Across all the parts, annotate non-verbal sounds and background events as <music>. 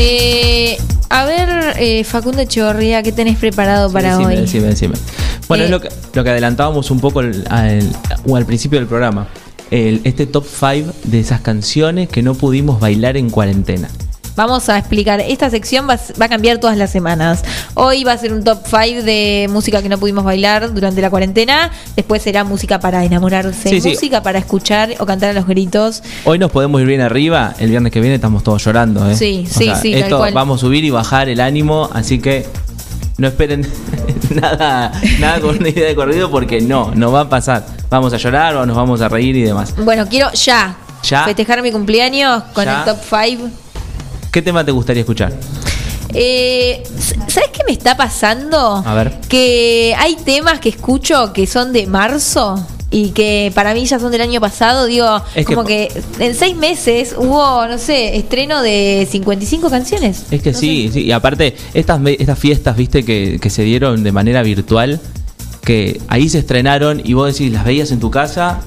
Eh, a ver, eh, Facundo Echeverría, ¿qué tenés preparado para Decime, hoy? decime, decime. Bueno, Eh, es lo que, lo que adelantábamos un poco al, al- principio del programa. El- este top 5 de esas canciones que no pudimos bailar en cuarentena. Vamos a explicar. Esta sección va, a- va a cambiar todas las semanas. Hoy va a ser un top 5 de música que no pudimos bailar durante la cuarentena. Después será música para enamorarse, Sí, sí. música para escuchar o cantar a los gritos. Hoy nos podemos ir bien arriba, el viernes que viene estamos todos llorando. ¿eh? Sí, O sí, sea, sí, tal Esto cual. vamos a subir y bajar el ánimo, así que no esperen <laughs> nada, nada con una idea de corrido porque no, no va a pasar. Vamos a llorar o nos vamos a reír y demás. Bueno, quiero ya, Ya. festejar mi cumpleaños con Ya. el top 5. ¿Qué tema te gustaría escuchar? Eh, ¿Sabes qué me está pasando? A ver. Que hay temas que escucho que son de marzo y que para mí ya son del año pasado. Digo, Es como que, en seis meses hubo, no sé, estreno de 55 canciones. Es que No sí, sé. sí, y aparte, estas, estas fiestas, viste, que, que se dieron de manera virtual, que ahí se estrenaron y vos decís, las veías en tu casa,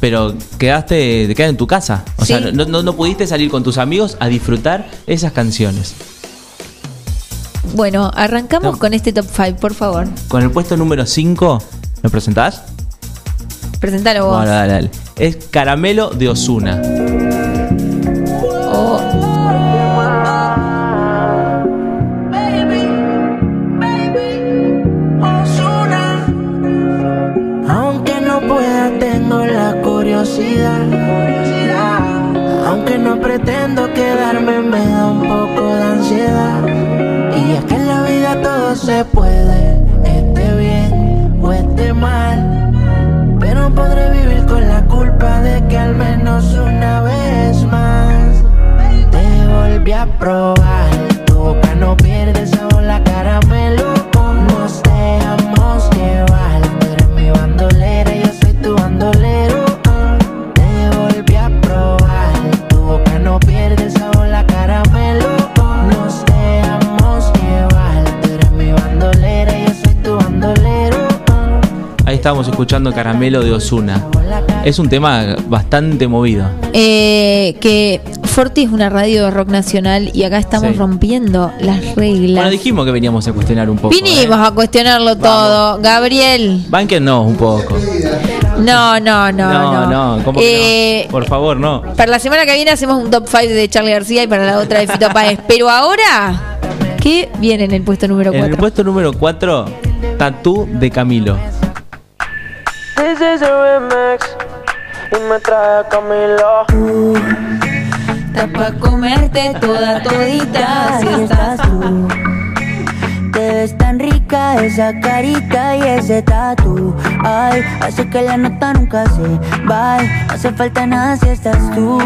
pero quedaste, te quedas en tu casa. O sea, no, no, no pudiste salir con tus amigos a disfrutar esas canciones. Bueno, arrancamos No. con este top 5, por favor. Con el puesto número 5, ¿me presentás? Presentalo vos. Bueno, dale, dale. Es Caramelo de Osuna. Puede, esté bien o esté mal. Pero podré vivir con la culpa de que al menos una vez más te volví a probar. Ahí estábamos escuchando Caramelo de Osuna. Es un tema bastante movido. eh, que Forti es una radio de rock nacional y acá estamos Sí. rompiendo las reglas. Bueno, dijimos que veníamos a cuestionar un poco. Vinimos ¿eh? a cuestionarlo todo. Gabriel. Bánquennos un poco. No, no, no, no. No, no, ¿cómo que Eh, no? Por favor, no. Para la semana que viene hacemos un top 5 de Charlie García y para la otra de Fito <laughs> Páez. Pero ahora, ¿qué viene en el puesto número En el 4? puesto número 4, Tatú de Camilo. This is a remix y me trae Camilo. Está pa' comerte toda todita si estás tú. Te ves tan rica esa carita y ese tatu Ay, hace que la nota nunca se va No hace falta nada si estás tú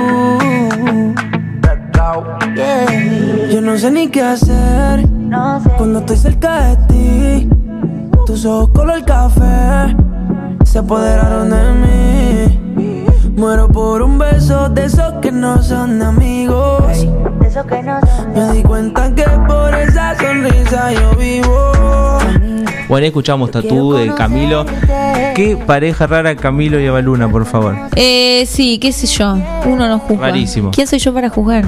Yeah. Yo no sé ni qué hacer No sé cuando estoy cerca de ti. Tus ojos color café se apoderaron de mí. Muero por un beso de esos que no son amigos. de eso que no son Me di cuenta que por esa sonrisa yo vivo. Bueno, escuchamos Tatú de Camilo. Qué pareja rara Camilo y Avaluna, por favor. Eh, sí, qué sé yo. Uno no juzga. Rarísimo. ¿Quién soy yo para juzgar?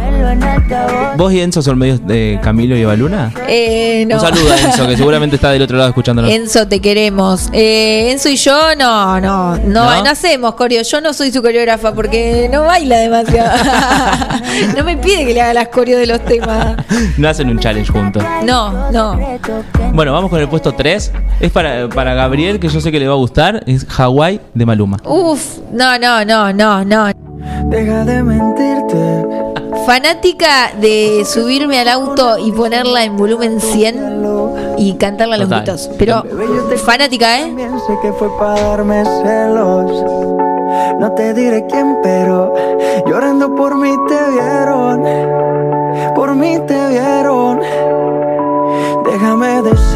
¿Vos y Enzo son medios de Camilo y Avaluna? Eh, no. Un saludo a Enzo, que seguramente está del otro lado escuchándonos. Enzo, te queremos. Eh, Enzo y yo, no, no, no, ¿No? no hacemos coreo. Yo no soy su coreógrafa porque no baila demasiado. <laughs> no me pide que le haga las coreo de los temas. <laughs> No hacen un challenge juntos. No, no. Bueno, vamos con el puesto 3. Es para, para Gabriel, que yo sé que le va a gustar. Es Hawái de Maluma. Uf, no, no, no, no, no. Deja de mentirte. Fanática de subirme al auto y ponerla en volumen 100 y cantarla a los Total. gritos. Pero fanática, ¿eh? También sé que fue para darme celos. No te diré quién, pero llorando por mí te vieron. Por mí te vieron. Déjame decirte.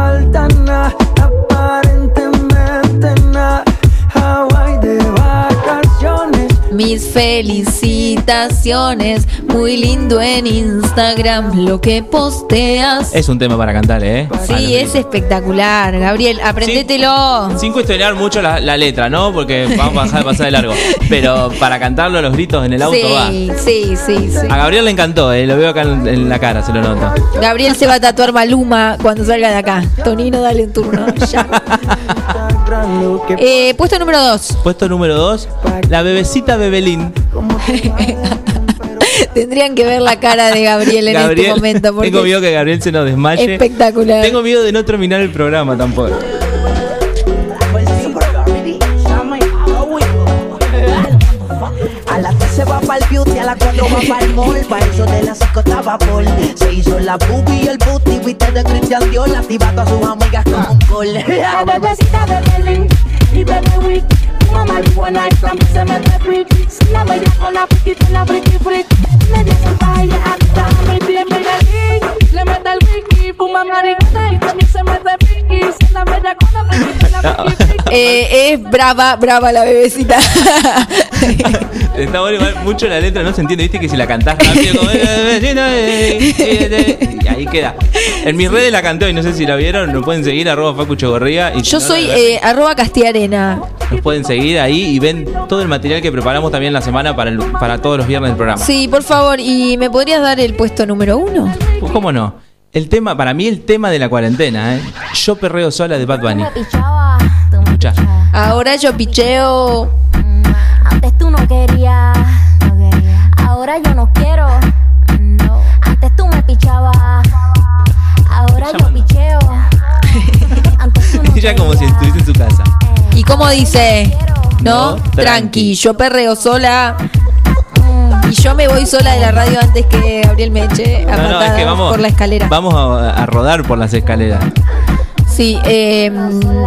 felicitaciones. Muy lindo en Instagram lo que posteas. Es un tema para cantar, ¿eh? Sí, es espectacular. Gabriel, aprendételo. Sin cuestionar mucho la, la letra, ¿no? Porque vamos a pasar, pasar de largo. Pero para cantarlo los gritos en el auto va. Sí, sí, sí, sí. A Gabriel le encantó, ¿eh? lo veo acá en, en la cara, se lo noto. Gabriel se va a tatuar Maluma cuando salga de acá. Tonino, dale un turno. Ya. <laughs> Eh, puesto número 2. Puesto número 2, la bebecita Bebelín. <laughs> Tendrían que ver la cara de Gabriel en este momento. Porque tengo miedo que Gabriel se nos desmaye. Espectacular. Tengo miedo de no terminar el programa tampoco. A las 3 se va para el beauty, a las 4 va para el mall. Para eso de las 5 estaba Paul. Se hizo la boobie y el booty, viste de Christian Dior. Activando a sus amigas como un gol. <laughs> La bebecita de Belén y bebé Wick. Fuma marihuana y también se mete freak. La bella con la friki, con la friki freak. Media salvaje, hasta mi pie mira Le mete el wiki, <laughs> Eh, es brava, brava la bebecita. <laughs> Está bueno, igual, mucho la letra no se entiende, viste que si la cantás rápido como y ahí queda. En mis redes la canté y no sé si la vieron, nos pueden seguir arroba Facu Chegorría. Y si Yo no, soy eh, arroba Castiarena. Nos pueden seguir ahí y ven todo el material que preparamos también la semana para, el- para todos los viernes del programa. Sí, por favor. ¿Y me podrías dar el puesto número uno? Pues, ¿Cómo no? El tema, para mí el tema de la cuarentena, ¿eh? Yo perreo sola de Bad Bunny. Escucha. Ahora yo picheo. Antes tú no querías, ahora yo no quiero. Antes tú me pichabas, ahora yo picheo. Antes tú no <laughs> Ella como si estuviese en su casa. ¿Y cómo dice? ¿No? Tranqui. Yo perreo sola. Y yo me voy sola de la radio antes que Gabriel me eche a No, no, es patadas que vamos, por la escalera. vamos a, a rodar por las escaleras. Sí, eh,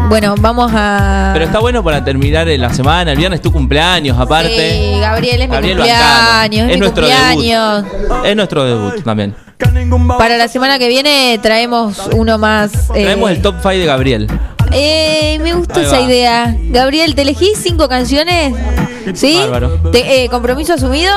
bueno, vamos a. Pero está bueno para terminar la semana. El viernes tu cumpleaños, aparte. Sí, Gabriel es mi Gabriel cumpleaños. Es, mi nuestro cumpleaños. debut. Es nuestro debut también. Para la semana que viene traemos uno más. eh, Traemos el top 5 de Gabriel. Eh, me gustó esa idea. Gabriel, ¿te elegís cinco canciones? ¿Sí? Te- eh, ¿Compromiso asumido?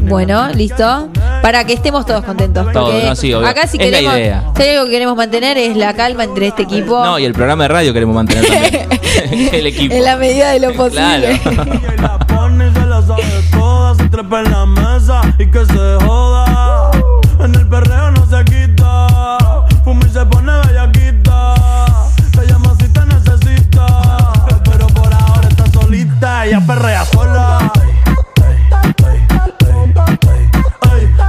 Bueno, listo. Para que estemos todos contentos. Todo, porque no, sí, obvio. acá si Es la queremos, idea. si hay algo que queremos mantener es la calma entre este equipo. No, y el programa de radio queremos mantener también. <laughs> <laughs> el equipo. En la medida de lo <laughs> posible. Claro. Perrea sola.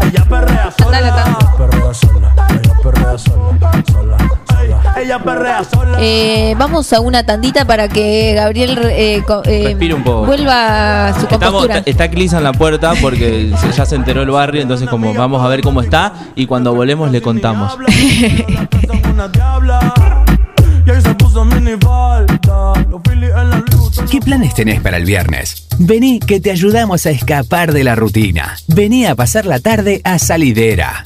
Ella perrea sola. Cantala, cantala. Perrea sola, ella perrea sola, sola, sola. Ella perrea sola. Eh, vamos a una tandita para que Gabriel eh, co- eh, Respire un poco. vuelva a su Estamos, compostura. está Clisa en la puerta porque se- ya se enteró el barrio, entonces como vamos a ver cómo está y cuando volvemos le contamos. Son una diabla. Y ahí se puso mini falta. Los Phillies en la ¿Qué planes tenés para el viernes? Vení que te ayudamos a escapar de la rutina. Vení a pasar la tarde a Salidera.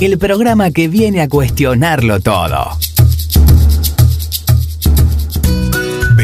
El programa que viene a cuestionarlo todo.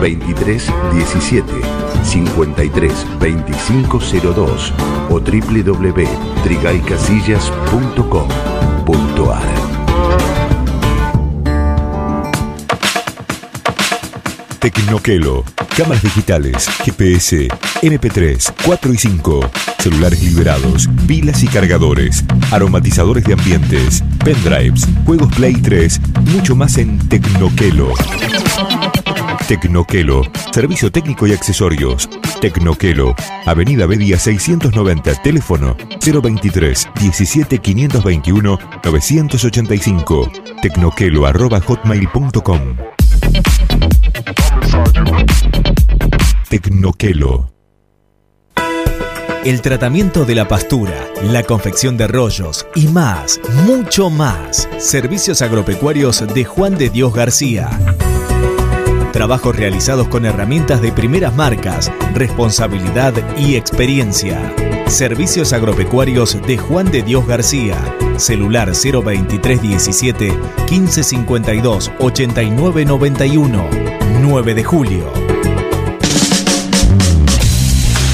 2317 53 2502 o www.trigaycasillas.com.ar Tecnoquelo. Cámaras digitales, GPS, MP3, 4 y 5, celulares liberados, pilas y cargadores, aromatizadores de ambientes, pendrives, juegos Play 3, mucho más en Tecnoquelo. Tecnoquelo, servicio técnico y accesorios. Tecnoquelo, Avenida Bedia 690, teléfono 023 17 521 985. Tecnoquelo arroba hotmail.com. Tecnoquelo. El tratamiento de la pastura, la confección de rollos y más, mucho más. Servicios agropecuarios de Juan de Dios García. Trabajos realizados con herramientas de primeras marcas, responsabilidad y experiencia. Servicios agropecuarios de Juan de Dios García. Celular 02317 1552 8991. 9 de julio.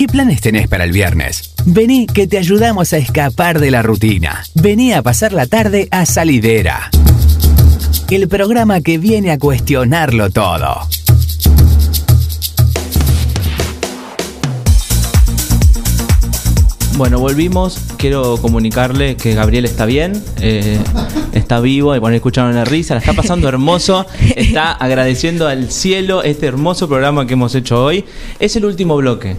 ¿Qué planes tenés para el viernes? Vení que te ayudamos a escapar de la rutina. Vení a pasar la tarde a Salidera. El programa que viene a cuestionarlo todo. Bueno, volvimos. Quiero comunicarle que Gabriel está bien, eh, está vivo, y bueno, escucharon la risa, la está pasando hermoso, está agradeciendo al cielo este hermoso programa que hemos hecho hoy. Es el último bloque.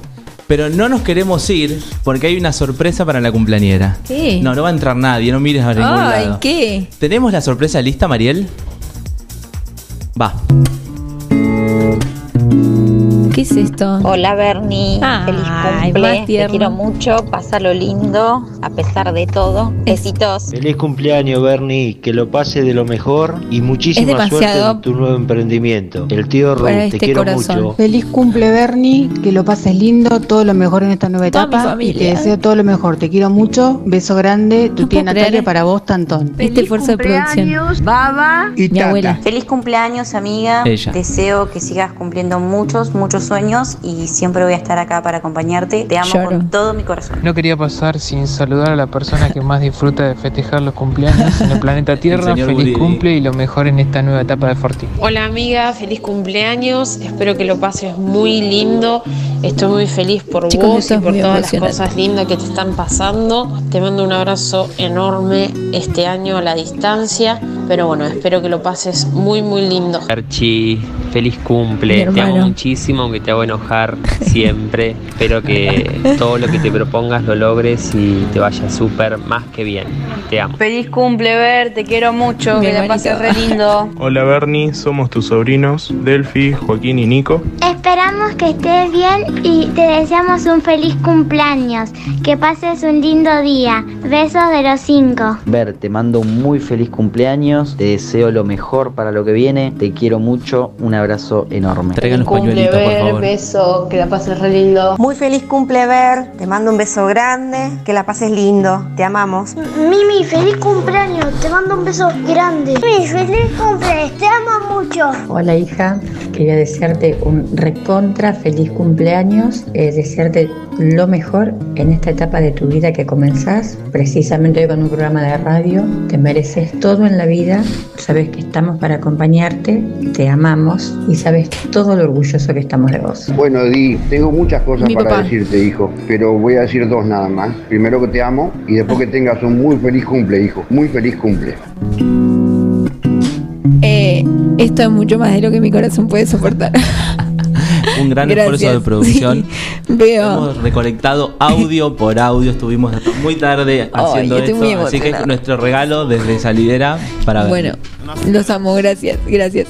Pero no nos queremos ir porque hay una sorpresa para la cumpleañera. ¿Qué? No, no va a entrar nadie, no mires a ningún Ay, lado. ¿qué? ¿Tenemos la sorpresa lista, Mariel? Va. ¿Qué es esto? Hola Bernie, feliz Ay, cumple, más te quiero mucho, pásalo lindo, a pesar de todo. Besitos. Feliz cumpleaños, Bernie. Que lo pase de lo mejor y muchísima suerte en tu nuevo emprendimiento. El tío Ru, para te este quiero corazón. mucho. Feliz cumple Bernie, que lo pases lindo, todo lo mejor en esta nueva Toda mi etapa y familia. te deseo todo lo mejor. Te quiero mucho, beso grande, tu No tía Natalia creer. para vos, Tantón. Este esfuerzo de producción. Baba Mi abuela. Feliz cumpleaños amiga, Ella. deseo que sigas cumpliendo muchos, muchos sueños y siempre voy a estar acá para acompañarte. Te amo Lloro. con todo mi corazón. No quería pasar sin saludar a la persona que más disfruta de festejar los cumpleaños en el planeta <laughs> Tierra. señor Feliz Guridi. cumple y lo mejor en esta nueva etapa de Fortín. Hola amiga, feliz cumpleaños. Espero que lo pases muy lindo. Estoy muy feliz por Chicos, vos y por todas las cosas lindas que te están pasando. Te mando un abrazo enorme este año a la distancia. Pero bueno, espero que lo pases muy muy lindo. Archie, feliz cumple, te amo muchísimo, aunque te hago enojar <laughs> siempre. Espero que <laughs> todo lo que te propongas lo logres y te vaya súper más que bien. Te amo. Feliz cumple, Ver, te quiero mucho, Mi que la pases re lindo. <laughs> Hola Bernie, somos tus sobrinos Delphi, Joaquín y Nico. Esperamos que estés bien y te deseamos un feliz cumpleaños. Que pases un lindo día. Besos de los cinco. Ver, te mando un muy feliz cumpleaños, te deseo lo mejor para lo que viene, te quiero mucho, un abrazo enorme. Traigan los pañuelitos, por favor. beso, que la pases re lindo. Muy feliz cumple, Ver. Te mando un beso grande. Que la pases lindo. Te amamos. Mimi, feliz cumpleaños. Te mando un beso grande. Mimi, feliz cumpleaños. Te amo mucho. Hola hija, quería desearte un recontra feliz cumpleaños, eh, desearte lo mejor en esta etapa de tu vida que comenzás, precisamente hoy con un programa de radio, te mereces todo en la vida, sabes que estamos para acompañarte, te amamos y sabes todo lo orgulloso que estamos de vos. Bueno, Di, tengo muchas cosas Mi para papá. decirte, hijo, pero voy a decir dos nada más. Primero que te amo y después que tengas un muy feliz cumple, hijo. Muy feliz cumple. Eh, esto es mucho más de lo que mi corazón puede soportar. <laughs> Un gran Gracias. esfuerzo de producción. Sí, veo. Hemos recolectado audio por audio, estuvimos hasta muy tarde haciendo esto, así que emocionada. nuestro regalo desde Salidera para ver. Bueno, los amo, gracias, gracias.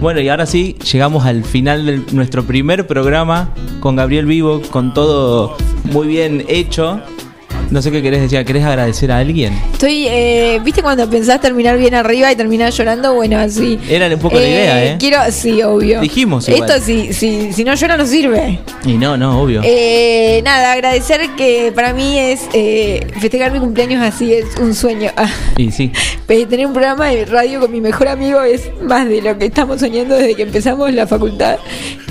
Bueno, y ahora sí, llegamos al final de nuestro primer programa con Gabriel Vivo, con todo muy bien hecho. No sé qué querés decir. ¿Querés agradecer a alguien? Estoy, eh, ¿viste cuando pensás terminar bien arriba y terminás llorando? Bueno, así. Era un poco la idea, ¿eh? Quiero, sí, obvio. Dijimos igual. Esto si, si, si no llora no sirve. Y no, no, obvio. Eh, nada, agradecer que para mí es eh, festejar mi cumpleaños así, es un sueño. <laughs> Y sí. Tener un programa de radio con mi mejor amigo es más de lo que estamos soñando desde que empezamos la facultad.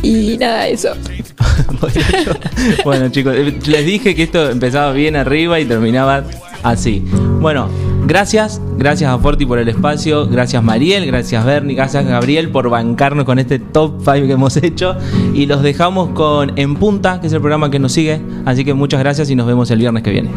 Y nada, eso. <laughs> Bueno, chicos, eh, les dije que esto empezaba bien arriba y terminaba así. Bueno, gracias, gracias a Forti por el espacio, gracias Mariel, gracias Bernie, gracias Gabriel por bancarnos con este top 5 que hemos <laughs> hecho y los dejamos con En Punta, que es el programa que nos sigue, así que muchas gracias y nos vemos el viernes que viene.